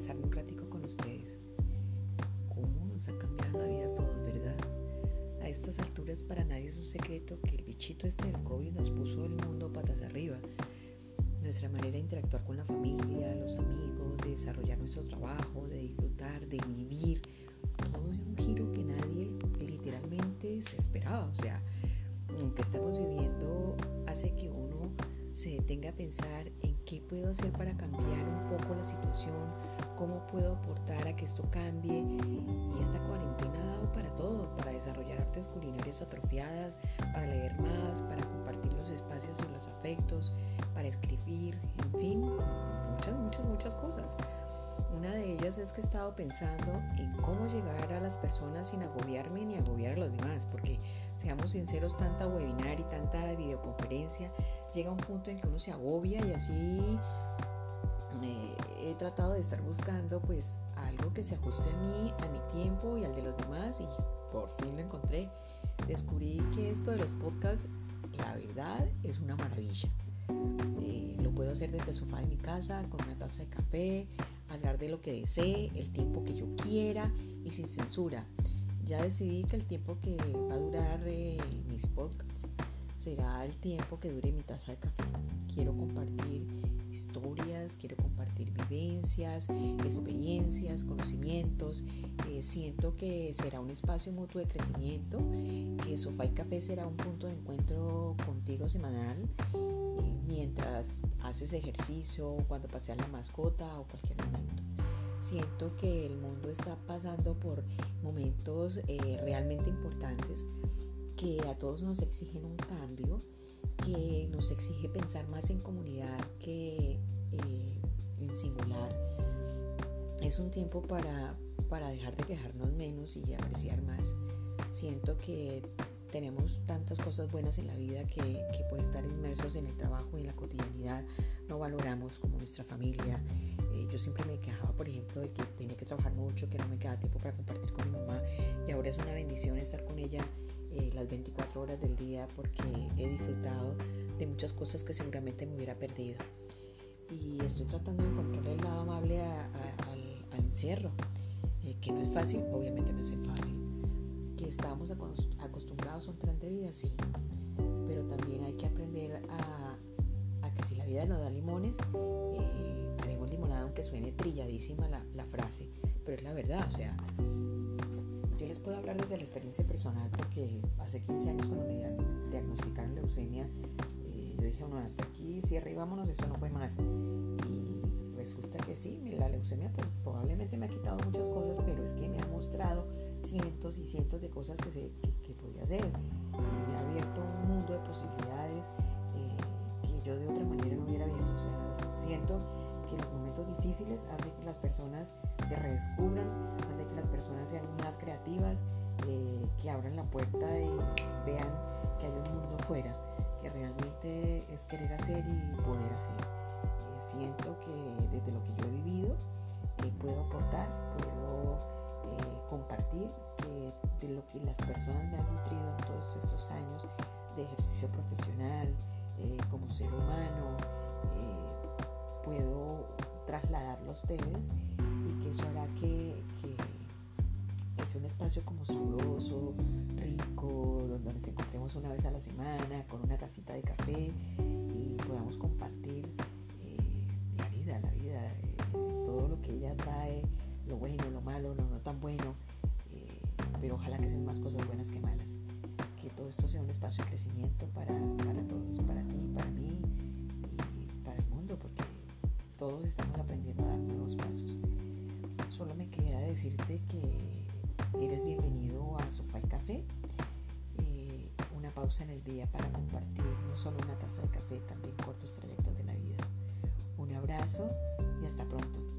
pasarme un ratico con ustedes. ¿Cómo nos ha cambiado la vida a todos, verdad? A estas alturas para nadie es un secreto que el bichito este del COVID nos puso el mundo patas arriba. Nuestra manera de interactuar con la familia, los amigos, de desarrollar nuestro trabajo, de disfrutar, de vivir, todo dio un giro que nadie literalmente se esperaba. O sea, lo que estamos viviendo hace que uno se detenga a pensar en qué puedo hacer para cambiar un poco la situación, cómo puedo aportar a que esto cambie. Y esta cuarentena ha dado para todo, para desarrollar artes culinarias atrofiadas, para leer más, para compartir los espacios y los afectos, para escribir, en fin, muchas, muchas, muchas cosas. Una de ellas es que he estado pensando en cómo llegar a las personas sin agobiarme ni agobiar a los demás, porque seamos sinceros, tanta webinar y tanta videoconferencia llega un punto en que uno se agobia y así he tratado de estar buscando pues algo que se ajuste a mí, a mi tiempo y al de los demás y por fin lo encontré. Descubrí que esto de los podcasts, la verdad, es una maravilla. Eh, lo puedo hacer desde el sofá de mi casa con una taza de café, hablar de lo que desee, el tiempo que yo quiera y sin censura. Ya decidí que el tiempo que va a durar eh, mis podcasts será el tiempo que dure mi taza de café. Quiero compartir historias, quiero compartir vivencias, experiencias, conocimientos. Eh, siento que será un espacio mutuo de crecimiento, que Sofá y Café será un punto de encuentro contigo semanal eh, mientras haces ejercicio, cuando paseas la mascota o cualquier momento. Siento que el mundo está pasando por momentos eh, realmente importantes que a todos nos exigen un cambio, que nos exige pensar más en comunidad que eh, en singular. Es un tiempo para, para dejar de quejarnos menos y apreciar más. Siento que tenemos tantas cosas buenas en la vida que, que, por estar inmersos en el trabajo y en la cotidianidad no valoramos como nuestra familia. Eh, yo siempre me quejaba, por ejemplo, de que tenía que trabajar mucho, que no me quedaba tiempo para compartir con mi mamá y ahora es una bendición estar con ella eh, las 24 horas del día porque he disfrutado de muchas cosas que seguramente me hubiera perdido. Y estoy tratando de encontrar el lado amable al, encierro, eh, que no es fácil, obviamente no es fácil. Que estábamos acostumbrados a un tren de vida, sí, pero también hay que aprender a, que si la vida nos da limones, eh, haremos limonada, aunque suene trilladísima la, la frase, pero es la verdad, o sea, puedo hablar desde la experiencia personal porque hace 15 años cuando me diagnosticaron leucemia, eh, yo dije, bueno, hasta aquí, cierre y vámonos, eso no fue más. Y resulta que sí, la leucemia pues probablemente me ha quitado muchas cosas, pero es que me ha mostrado cientos y cientos de cosas que, se, que, podía hacer. Momentos difíciles hacen que las personas se redescubran, hace que las personas sean más creativas, eh, que abran la puerta y vean que hay un mundo fuera, que realmente es querer hacer y poder hacer. Eh, siento que desde lo que yo he vivido eh, puedo aportar, puedo compartir que de lo que las personas me han nutrido en todos estos años de ejercicio profesional, como ser humano, puedo trasladarlo a ustedes y que eso hará que, sea un espacio como sabroso, rico, donde nos encontremos una vez a la semana con una tacita de café y podamos compartir eh, la vida, la vida, eh, todo lo que ella trae, lo bueno, lo malo, lo no tan bueno, eh, pero ojalá que sean más cosas buenas que malas. Que todo esto sea un espacio de crecimiento para, para todos estamos aprendiendo a dar nuevos pasos. Solo me queda decirte que eres bienvenido a Sofá y Café, eh, una pausa en el día para compartir no solo una taza de café, también cortos trayectos de la vida. Un abrazo y hasta pronto.